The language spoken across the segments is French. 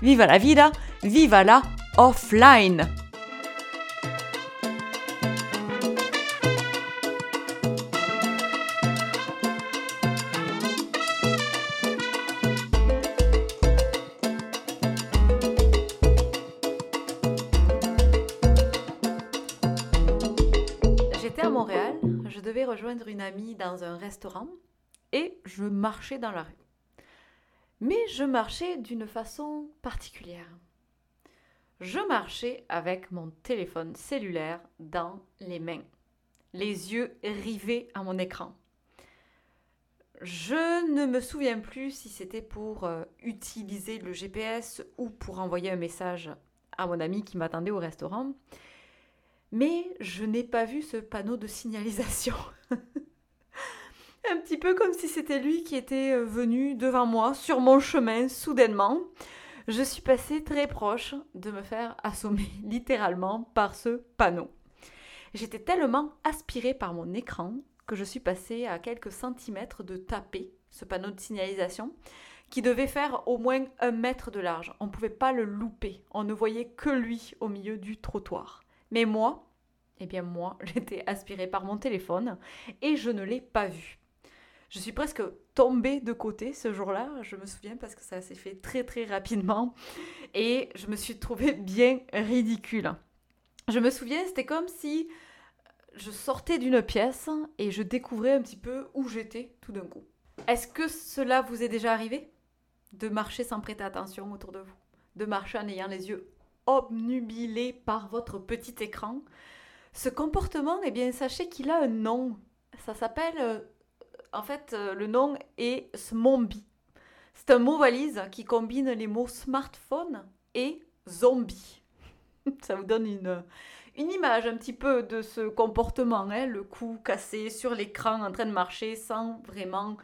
viva la vida, viva la offline. J'étais à Montréal, je devais rejoindre une amie dans un restaurant et je marchais dans la rue. Mais je marchais d'une façon particulière. Je marchais avec mon téléphone cellulaire dans les mains, les yeux rivés à mon écran. Je ne me souviens plus si c'était pour euh, utiliser le GPS ou pour envoyer un message à mon ami qui m'attendait au restaurant, mais je n'ai pas vu ce panneau de signalisation. un petit peu comme si c'était lui qui était euh, venu devant moi sur mon chemin soudainement. Je suis passée très proche de me faire assommer littéralement par ce panneau. J'étais tellement aspirée par mon écran que je suis passée à quelques centimètres de taper ce panneau de signalisation qui devait faire au moins un mètre de large. On ne pouvait pas le louper. On ne voyait que lui au milieu du trottoir. Mais moi, eh bien moi, j'étais aspirée par mon téléphone et je ne l'ai pas vu. Je suis presque tombée de côté ce jour-là, je me souviens parce que ça s'est fait très très rapidement et je me suis trouvée bien ridicule. Je me souviens, c'était comme si je sortais d'une pièce et je découvrais un petit peu où j'étais tout d'un coup. Est-ce que cela vous est déjà arrivé De marcher sans prêter attention autour de vous? De marcher en ayant les yeux obnubilés par votre petit écran? Ce comportement, eh bien, sachez qu'il a un nom. Ça s'appelle euh, en fait, euh, le nom est Smombi. C'est un mot valise qui combine les mots smartphone et zombie. Ça vous donne une, image un petit peu de ce comportement, hein, le cou cassé sur l'écran en train de marcher sans vraiment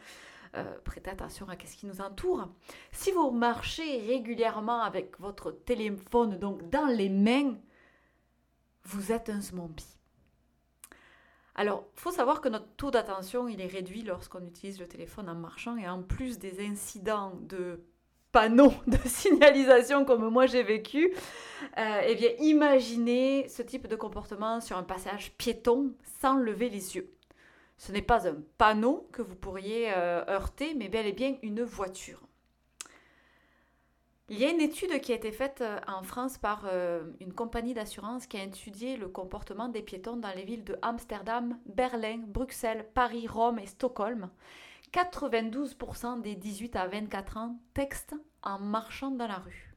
euh, prêter attention à ce qui nous entoure. Si vous marchez régulièrement avec votre téléphone donc dans les mains, vous êtes un zombie. Alors, il faut savoir que notre taux d'attention, il est réduit lorsqu'on utilise le téléphone en marchant et en plus des incidents de panneaux de signalisation comme moi j'ai vécu, euh, eh bien, imaginez ce type de comportement sur un passage piéton sans lever les yeux. Ce n'est pas un panneau que vous pourriez euh, heurter, mais bel et bien une voiture. Il y a une étude qui a été faite euh, en France par euh, une compagnie d'assurance qui a étudié le comportement des piétons dans les villes de Amsterdam, Berlin, Bruxelles, Paris, Rome et Stockholm. 92% des 18 à 24 ans textent en marchant dans la rue.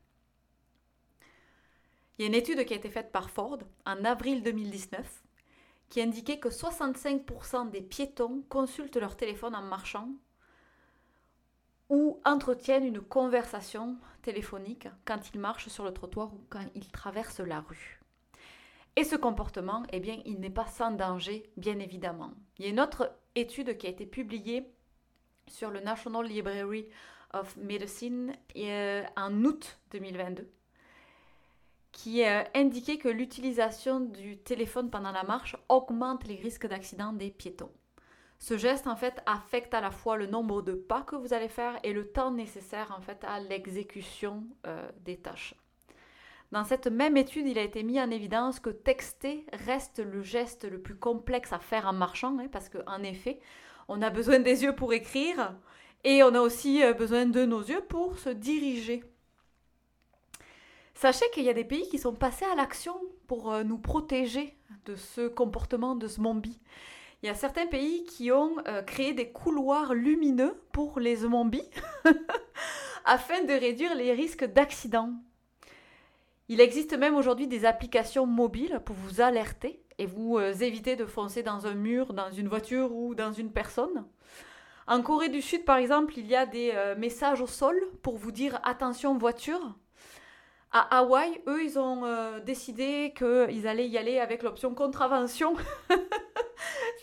Il y a une étude qui a été faite par Ford en avril 2019 qui indiquait que 65% des piétons consultent leur téléphone en marchant ou entretiennent une conversation téléphonique quand ils marchent sur le trottoir ou quand ils traversent la rue. Et ce comportement, eh bien, il n'est pas sans danger, bien évidemment. Il y a une autre étude qui a été publiée sur le National Library of Medicine euh, en août 2022 qui a indiqué que l'utilisation du téléphone pendant la marche augmente les risques d'accident des piétons. Ce geste, en fait, affecte à la fois le nombre de pas que vous allez faire et le temps nécessaire, en fait, à l'exécution euh, des tâches. Dans cette même étude, il a été mis en évidence que texter reste le geste le plus complexe à faire en marchant, hein, parce qu'en effet, on a besoin des yeux pour écrire et on a aussi euh, besoin de nos yeux pour se diriger. Sachez qu'il y a des pays qui sont passés à l'action pour euh, nous protéger de ce comportement de zombie. Il y a certains pays qui ont euh, créé des couloirs lumineux pour les zombies afin de réduire les risques d'accidents. Il existe même aujourd'hui des applications mobiles pour vous alerter et vous euh, éviter de foncer dans un mur, dans une voiture ou dans une personne. En Corée du Sud, par exemple, il y a des euh, messages au sol pour vous dire attention voiture. À Hawaï, eux, ils ont décidé qu'ils allaient y aller avec l'option contravention.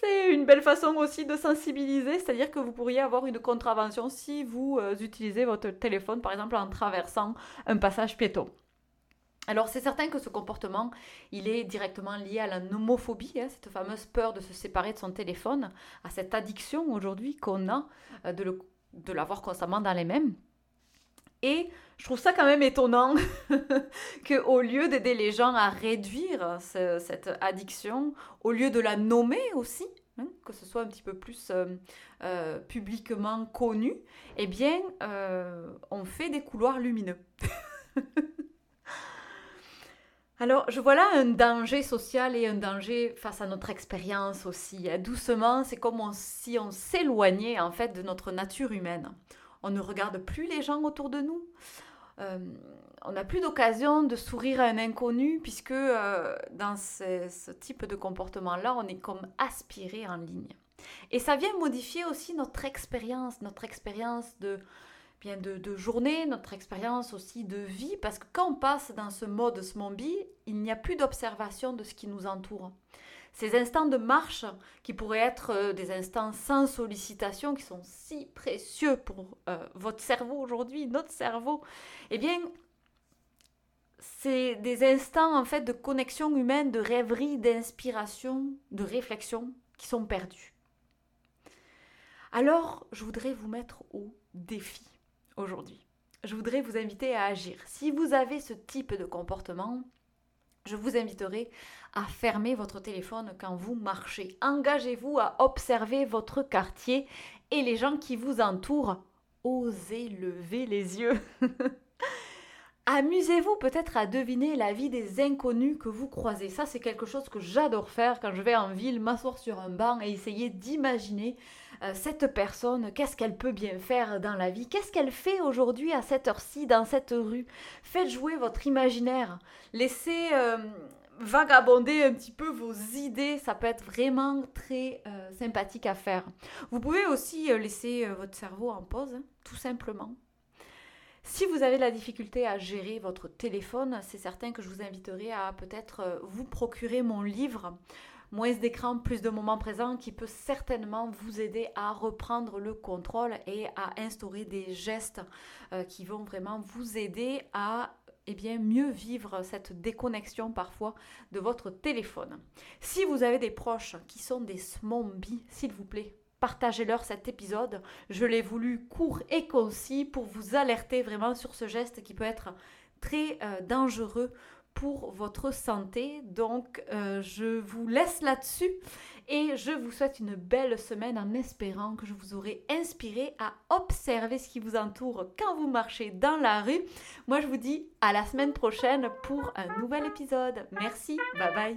c'est une belle façon aussi de sensibiliser, c'est-à-dire que vous pourriez avoir une contravention si vous euh, utilisez votre téléphone, par exemple, en traversant un passage piéton. Alors c'est certain que ce comportement, il est directement lié à la nomophobie, hein, cette fameuse peur de se séparer de son téléphone, à cette addiction aujourd'hui qu'on a euh, de, l'avoir constamment dans les mêmes. Et je trouve ça quand même étonnant qu'au lieu d'aider les gens à réduire cette addiction, au lieu de la nommer aussi, hein, que ce soit un petit peu plus euh, euh, publiquement connu, eh bien, on fait des couloirs lumineux. Alors, je vois là un danger social et un danger face à notre expérience aussi. Hein. Doucement, c'est comme si on s'éloignait en fait de notre nature humaine. On ne regarde plus les gens autour de nous. Euh, on n'a plus d'occasion de sourire à un inconnu puisque euh, dans ce, type de comportement-là, on est comme aspiré en ligne. Et ça vient modifier aussi notre expérience, notre expérience de bien de, journée, notre expérience aussi de vie, parce que quand on passe dans ce mode zombie, il n'y a plus d'observation de ce qui nous entoure. Ces instants de marche, qui pourraient être euh, des instants sans sollicitation, qui sont si précieux pour euh, votre cerveau aujourd'hui, notre cerveau, eh bien, c'est des instants en fait de connexion humaine, de rêverie, d'inspiration, de réflexion qui sont perdus. Alors, je voudrais vous mettre au défi aujourd'hui. Je voudrais vous inviter à agir. Si vous avez ce type de comportement, je vous inviterai à fermer votre téléphone quand vous marchez. Engagez-vous à observer votre quartier et les gens qui vous entourent. Osez lever les yeux. Amusez-vous peut-être à deviner la vie des inconnus que vous croisez. Ça, c'est quelque chose que j'adore faire quand je vais en ville, m'asseoir sur un banc et essayer d'imaginer cette personne, qu'est-ce qu'elle peut bien faire dans la vie, qu'est-ce qu'elle fait aujourd'hui à cette heure-ci dans cette rue? Faites jouer votre imaginaire, laissez euh, vagabonder un petit peu vos idées, ça peut être vraiment très euh, sympathique à faire. Vous pouvez aussi laisser votre cerveau en pause, hein, tout simplement. Si vous avez la difficulté à gérer votre téléphone, c'est certain que je vous inviterai à peut-être vous procurer mon livre moins d'écran, plus de moments présents qui peut certainement vous aider à reprendre le contrôle et à instaurer des gestes euh, qui vont vraiment vous aider à eh bien, mieux vivre cette déconnexion parfois de votre téléphone. Si vous avez des proches qui sont des zombies, s'il vous plaît, partagez-leur cet épisode. Je l'ai voulu court et concis pour vous alerter vraiment sur ce geste qui peut être très euh, dangereux pour votre santé. Donc, euh, je vous laisse là-dessus et je vous souhaite une belle semaine en espérant que je vous aurai inspiré à observer ce qui vous entoure quand vous marchez dans la rue. Moi, je vous dis à la semaine prochaine pour un nouvel épisode. Merci, bye bye.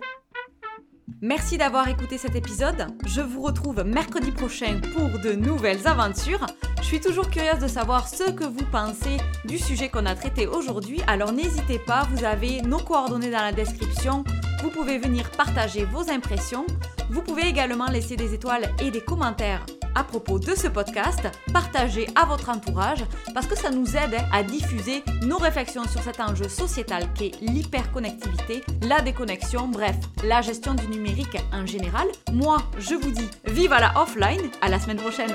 Merci d'avoir écouté cet épisode. Je vous retrouve mercredi prochain pour de nouvelles aventures. Je suis toujours curieuse de savoir ce que vous pensez du sujet qu'on a traité aujourd'hui, alors n'hésitez pas, vous avez nos coordonnées dans la description. Vous pouvez venir partager vos impressions. Vous pouvez également laisser des étoiles et des commentaires à propos de ce podcast, partagez à votre entourage parce que ça nous aide à diffuser nos réflexions sur cet enjeu sociétal qui est l'hyperconnectivité, la déconnexion, bref, la gestion du numérique en général. Moi, je vous dis vive à la offline, à la semaine prochaine.